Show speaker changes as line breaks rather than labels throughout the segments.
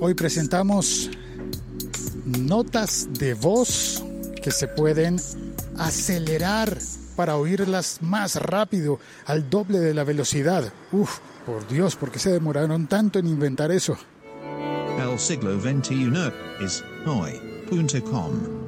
Hoy presentamos notas de voz que se pueden acelerar para oírlas más rápido, al doble de la velocidad. Uf, por Dios, ¿por qué se demoraron tanto en inventar eso?
El siglo XXI es hoy.com.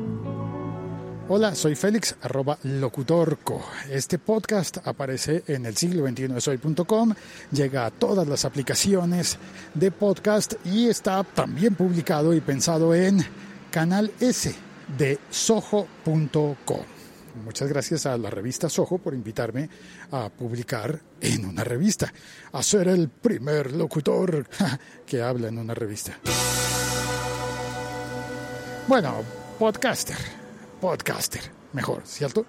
Hola, soy Félix, arroba locutorco. Este podcast aparece en el siglo 21 soy.com, llega a todas las aplicaciones de podcast y está también publicado y pensado en Canal S de soho.com. Muchas gracias a la revista Soho por invitarme a publicar en una revista, a ser el primer locutor que habla en una revista. Bueno, podcaster podcaster, mejor, ¿cierto?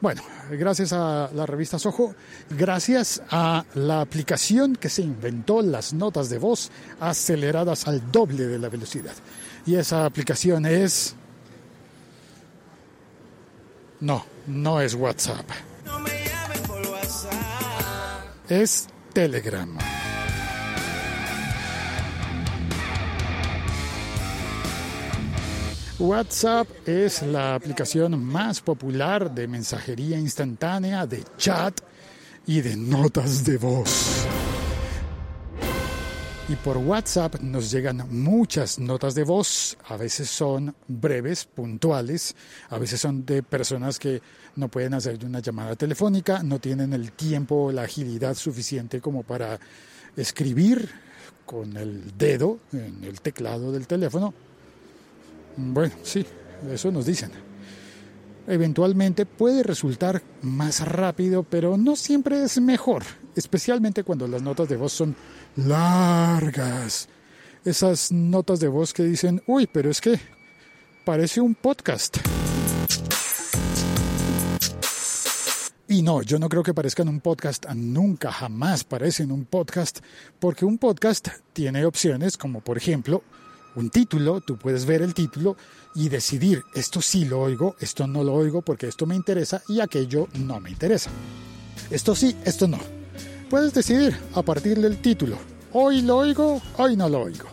Bueno, gracias a la revista Soho, gracias a la aplicación que se inventó las notas de voz aceleradas al doble de la velocidad. Y esa aplicación es... No, no es WhatsApp. No me por WhatsApp. Es Telegram. WhatsApp es la aplicación más popular de mensajería instantánea, de chat y de notas de voz. Y por WhatsApp nos llegan muchas notas de voz, a veces son breves, puntuales, a veces son de personas que no pueden hacer una llamada telefónica, no tienen el tiempo o la agilidad suficiente como para escribir con el dedo en el teclado del teléfono bueno, sí, eso nos dicen. Eventualmente puede resultar más rápido, pero no siempre es mejor, especialmente cuando las notas de voz son largas. Esas notas de voz que dicen, uy, pero es que parece un podcast. Y no, yo no creo que parezcan un podcast, nunca jamás parecen un podcast, porque un podcast tiene opciones como por ejemplo un título, tú puedes ver el título y decidir, esto sí lo oigo, esto no lo oigo porque esto me interesa y aquello no me interesa. Esto sí, esto no. Puedes decidir a partir del título, hoy lo oigo, hoy no lo oigo.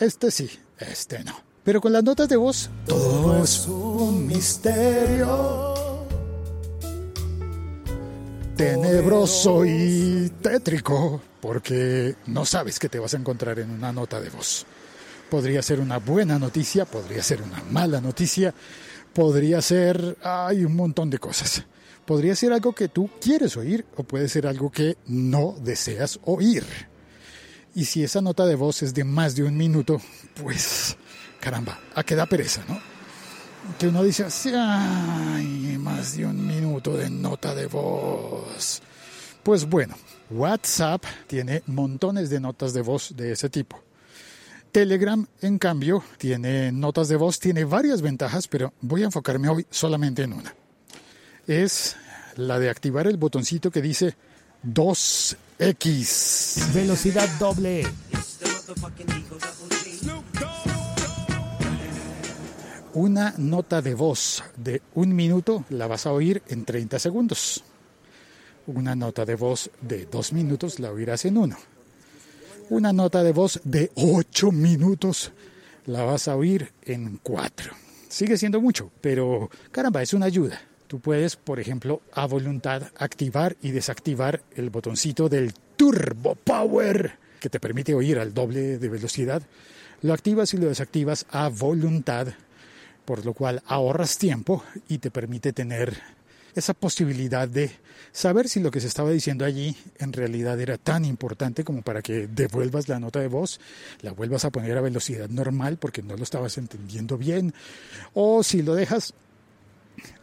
Este sí, este no. Pero con las notas de voz, todo es un misterio tenebroso y tétrico, porque no sabes qué te vas a encontrar en una nota de voz. Podría ser una buena noticia, podría ser una mala noticia, podría ser, hay un montón de cosas. Podría ser algo que tú quieres oír o puede ser algo que no deseas oír. Y si esa nota de voz es de más de un minuto, pues caramba, a qué da pereza, ¿no? Que uno dice así, ay, más de un minuto de nota de voz. Pues bueno, WhatsApp tiene montones de notas de voz de ese tipo. Telegram, en cambio, tiene notas de voz, tiene varias ventajas, pero voy a enfocarme hoy solamente en una. Es la de activar el botoncito que dice 2X.
Velocidad doble.
Una nota de voz de un minuto la vas a oír en 30 segundos. Una nota de voz de dos minutos la oirás en uno. Una nota de voz de ocho minutos la vas a oír en cuatro. Sigue siendo mucho, pero caramba, es una ayuda. Tú puedes, por ejemplo, a voluntad activar y desactivar el botoncito del Turbo Power que te permite oír al doble de velocidad. Lo activas y lo desactivas a voluntad por lo cual ahorras tiempo y te permite tener esa posibilidad de saber si lo que se estaba diciendo allí en realidad era tan importante como para que devuelvas la nota de voz, la vuelvas a poner a velocidad normal porque no lo estabas entendiendo bien, o si lo dejas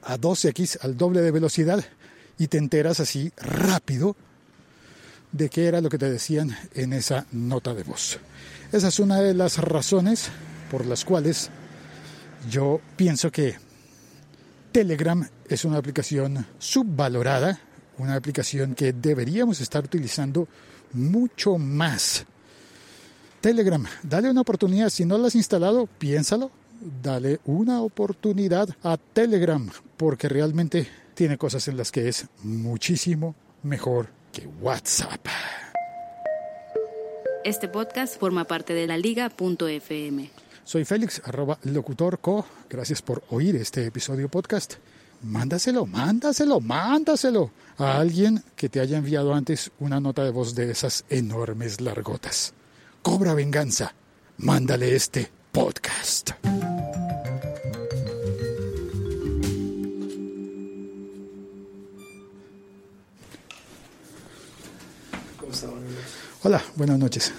a 2x, al doble de velocidad, y te enteras así rápido de qué era lo que te decían en esa nota de voz. Esa es una de las razones por las cuales yo pienso que Telegram es una aplicación subvalorada, una aplicación que deberíamos estar utilizando mucho más. Telegram, dale una oportunidad. Si no lo has instalado, piénsalo. Dale una oportunidad a Telegram porque realmente tiene cosas en las que es muchísimo mejor que WhatsApp.
Este podcast forma parte de la liga.fm.
Soy Félix, arroba locutorco. Gracias por oír este episodio podcast. Mándaselo, mándaselo, mándaselo a alguien que te haya enviado antes una nota de voz de esas enormes largotas. Cobra venganza. Mándale este podcast. Hola, buenas noches.